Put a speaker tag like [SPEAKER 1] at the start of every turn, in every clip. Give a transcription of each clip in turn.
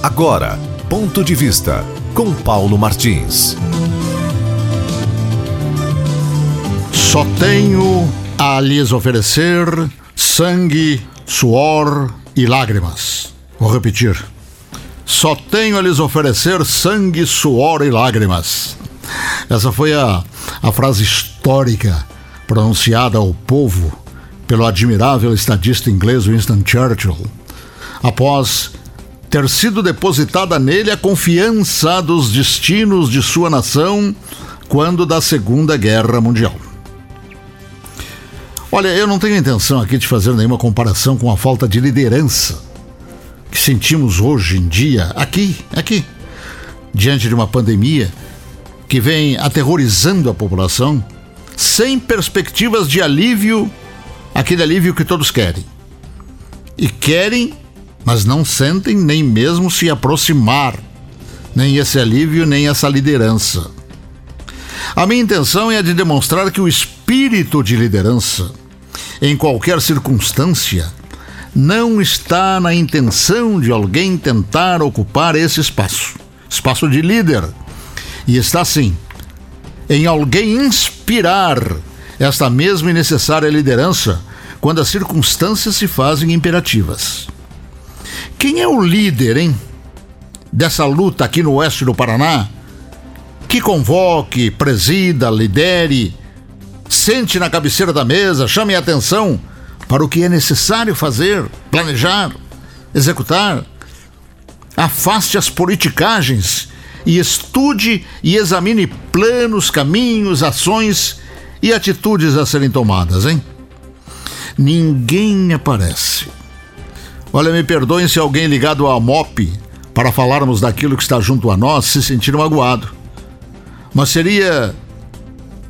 [SPEAKER 1] Agora, ponto de vista com Paulo Martins.
[SPEAKER 2] Só tenho a lhes oferecer sangue, suor e lágrimas. Vou repetir. Só tenho a lhes oferecer sangue, suor e lágrimas. Essa foi a, a frase histórica pronunciada ao povo pelo admirável estadista inglês Winston Churchill, após ter sido depositada nele a confiança dos destinos de sua nação quando da Segunda Guerra Mundial. Olha, eu não tenho intenção aqui de fazer nenhuma comparação com a falta de liderança que sentimos hoje em dia aqui, aqui, diante de uma pandemia que vem aterrorizando a população, sem perspectivas de alívio, aquele alívio que todos querem. E querem, mas não sentem nem mesmo se aproximar, nem esse alívio, nem essa liderança. A minha intenção é a de demonstrar que o espírito de liderança, em qualquer circunstância, não está na intenção de alguém tentar ocupar esse espaço espaço de líder e está sim em alguém inspirar esta mesma e necessária liderança quando as circunstâncias se fazem imperativas. Quem é o líder, hein? Dessa luta aqui no oeste do Paraná? Que convoque, presida, lidere, sente na cabeceira da mesa, chame a atenção para o que é necessário fazer, planejar, executar. Afaste as politicagens e estude e examine planos, caminhos, ações e atitudes a serem tomadas, hein? Ninguém aparece. Olha, me perdoem se alguém ligado à MOP para falarmos daquilo que está junto a nós se sentir magoado. Mas seria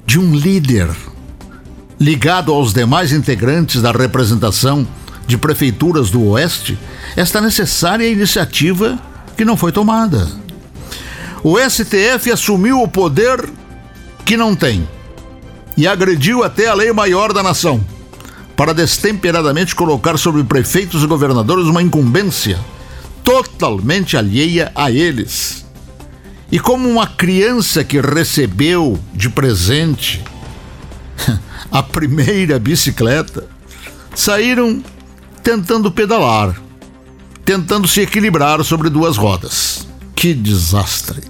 [SPEAKER 2] de um líder ligado aos demais integrantes da representação de prefeituras do Oeste esta necessária iniciativa que não foi tomada. O STF assumiu o poder que não tem e agrediu até a lei maior da nação para destemperadamente colocar sobre prefeitos e governadores uma incumbência totalmente alheia a eles. E como uma criança que recebeu de presente a primeira bicicleta, saíram tentando pedalar, tentando se equilibrar sobre duas rodas. Que desastre!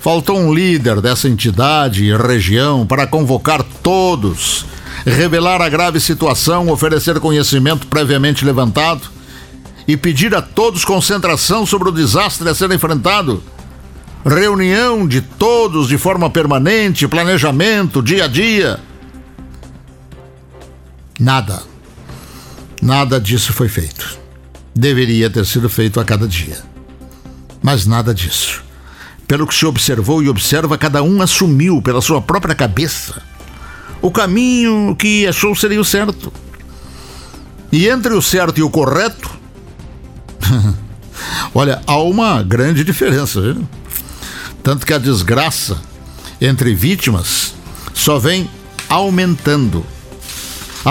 [SPEAKER 2] Faltou um líder dessa entidade e região para convocar todos, revelar a grave situação, oferecer conhecimento previamente levantado e pedir a todos concentração sobre o desastre a ser enfrentado. Reunião de todos de forma permanente, planejamento, dia a dia Nada. Nada disso foi feito. Deveria ter sido feito a cada dia. Mas nada disso. Pelo que se observou e observa, cada um assumiu pela sua própria cabeça o caminho que achou seria o certo. E entre o certo e o correto, olha, há uma grande diferença, viu? Tanto que a desgraça entre vítimas só vem aumentando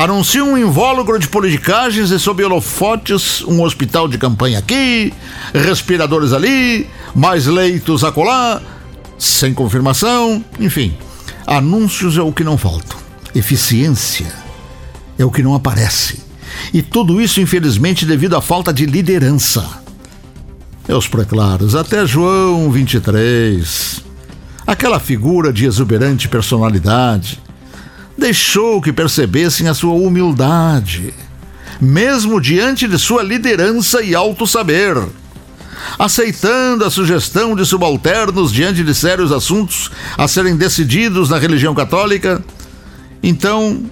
[SPEAKER 2] anuncia um invólucro de politicagens e sob holofotes um hospital de campanha aqui, respiradores ali, mais leitos acolá, sem confirmação, enfim. Anúncios é o que não faltam. Eficiência é o que não aparece. E tudo isso, infelizmente, devido à falta de liderança. Meus preclaros, até João 23, aquela figura de exuberante personalidade, deixou que percebessem a sua humildade, mesmo diante de sua liderança e alto saber. Aceitando a sugestão de subalternos diante de sérios assuntos a serem decididos na religião católica, então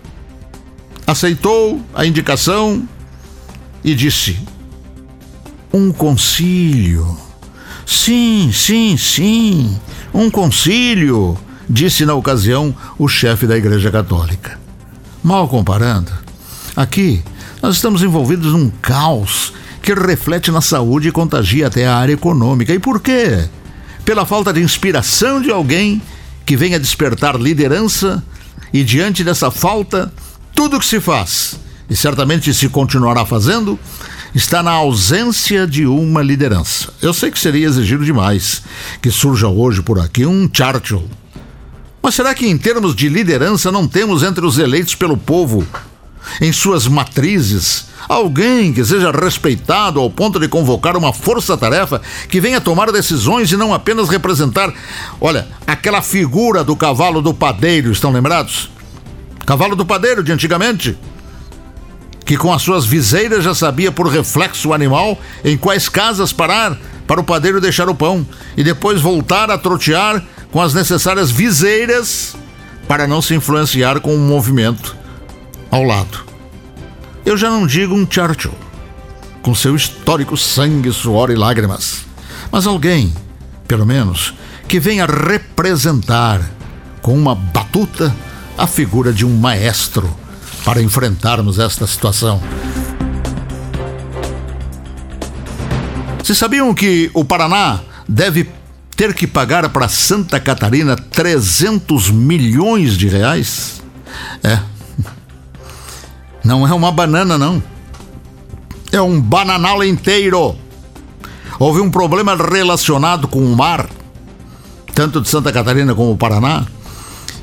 [SPEAKER 2] aceitou a indicação e disse: Um concílio. Sim, sim, sim, um concílio disse na ocasião o chefe da Igreja Católica. Mal comparando, aqui nós estamos envolvidos num caos que reflete na saúde e contagia até a área econômica. E por quê? Pela falta de inspiração de alguém que venha despertar liderança e diante dessa falta, tudo que se faz, e certamente se continuará fazendo, está na ausência de uma liderança. Eu sei que seria exigido demais que surja hoje por aqui um Churchill. Mas será que, em termos de liderança, não temos entre os eleitos pelo povo, em suas matrizes, alguém que seja respeitado ao ponto de convocar uma força-tarefa que venha tomar decisões e não apenas representar, olha, aquela figura do cavalo do padeiro, estão lembrados? Cavalo do padeiro de antigamente que com as suas viseiras já sabia por reflexo animal em quais casas parar para o padeiro deixar o pão e depois voltar a trotear com as necessárias viseiras para não se influenciar com o movimento ao lado. Eu já não digo um Churchill, com seu histórico sangue, suor e lágrimas, mas alguém, pelo menos, que venha representar com uma batuta a figura de um maestro para enfrentarmos esta situação. Vocês sabiam que o Paraná deve ter que pagar para Santa Catarina 300 milhões de reais? É. Não é uma banana, não. É um bananal inteiro. Houve um problema relacionado com o mar, tanto de Santa Catarina como Paraná.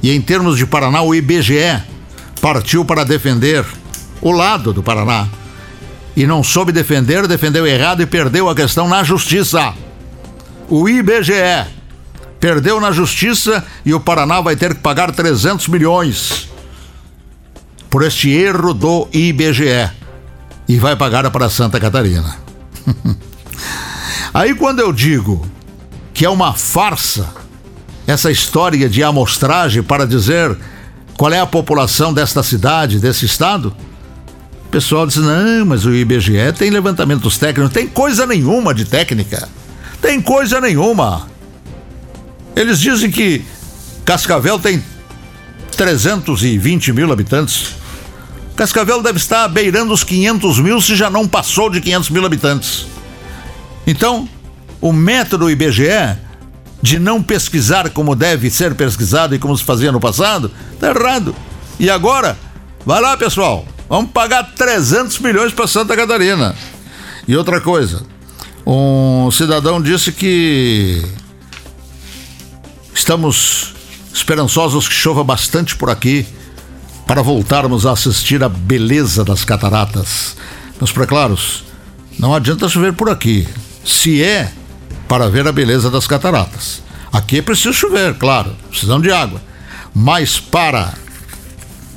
[SPEAKER 2] E em termos de Paraná, o IBGE partiu para defender o lado do Paraná. E não soube defender, defendeu errado e perdeu a questão na justiça. O IBGE perdeu na justiça e o Paraná vai ter que pagar 300 milhões por este erro do IBGE. E vai pagar para Santa Catarina. Aí quando eu digo que é uma farsa essa história de amostragem para dizer qual é a população desta cidade, desse estado? O pessoal diz: não, mas o IBGE tem levantamentos técnicos, tem coisa nenhuma de técnica. Tem coisa nenhuma. Eles dizem que Cascavel tem 320 mil habitantes. Cascavel deve estar beirando os 500 mil, se já não passou de 500 mil habitantes. Então, o método IBGE de não pesquisar como deve ser pesquisado e como se fazia no passado, tá errado. E agora, vai lá, pessoal, vamos pagar 300 milhões para Santa Catarina. E outra coisa, um cidadão disse que estamos esperançosos que chova bastante por aqui para voltarmos a assistir a beleza das cataratas. Meus preclaros, não adianta chover por aqui. Se é para ver a beleza das cataratas. Aqui é preciso chover, claro, precisamos de água. Mas para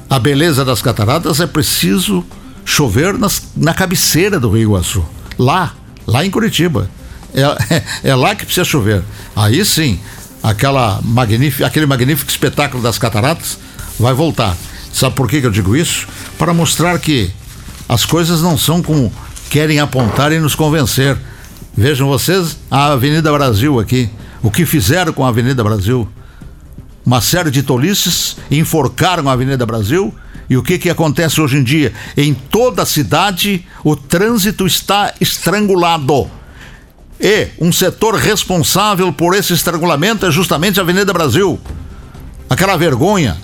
[SPEAKER 2] a beleza das cataratas é preciso chover nas, na cabeceira do Rio Iguaçu. Lá, lá em Curitiba. É, é, é lá que precisa chover. Aí sim, aquela magnífica, aquele magnífico espetáculo das cataratas vai voltar. Sabe por que, eu digo isso? Para mostrar que as coisas não são como querem apontar e nos convencer. Vejam vocês a Avenida Brasil aqui. O que fizeram com a Avenida Brasil? Uma série de tolices enforcaram a Avenida Brasil. E o que, que acontece hoje em dia? Em toda a cidade, o trânsito está estrangulado. E um setor responsável por esse estrangulamento é justamente a Avenida Brasil. Aquela vergonha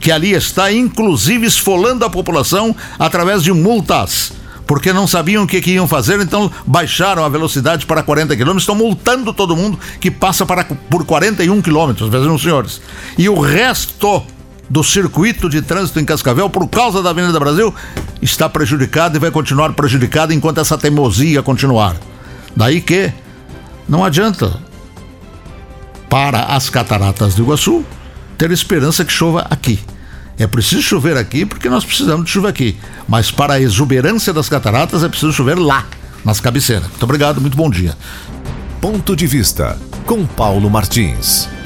[SPEAKER 2] que ali está, inclusive esfolando a população através de multas porque não sabiam o que, que iam fazer, então baixaram a velocidade para 40 km, estão multando todo mundo que passa para, por 41 km, vejam senhores. E o resto do circuito de trânsito em Cascavel, por causa da Avenida Brasil, está prejudicado e vai continuar prejudicado enquanto essa teimosia continuar. Daí que não adianta para as cataratas do Iguaçu ter esperança que chova aqui. É preciso chover aqui porque nós precisamos de chuva aqui. Mas para a exuberância das cataratas é preciso chover lá, nas cabeceiras. Muito obrigado, muito bom dia.
[SPEAKER 1] Ponto de vista com Paulo Martins.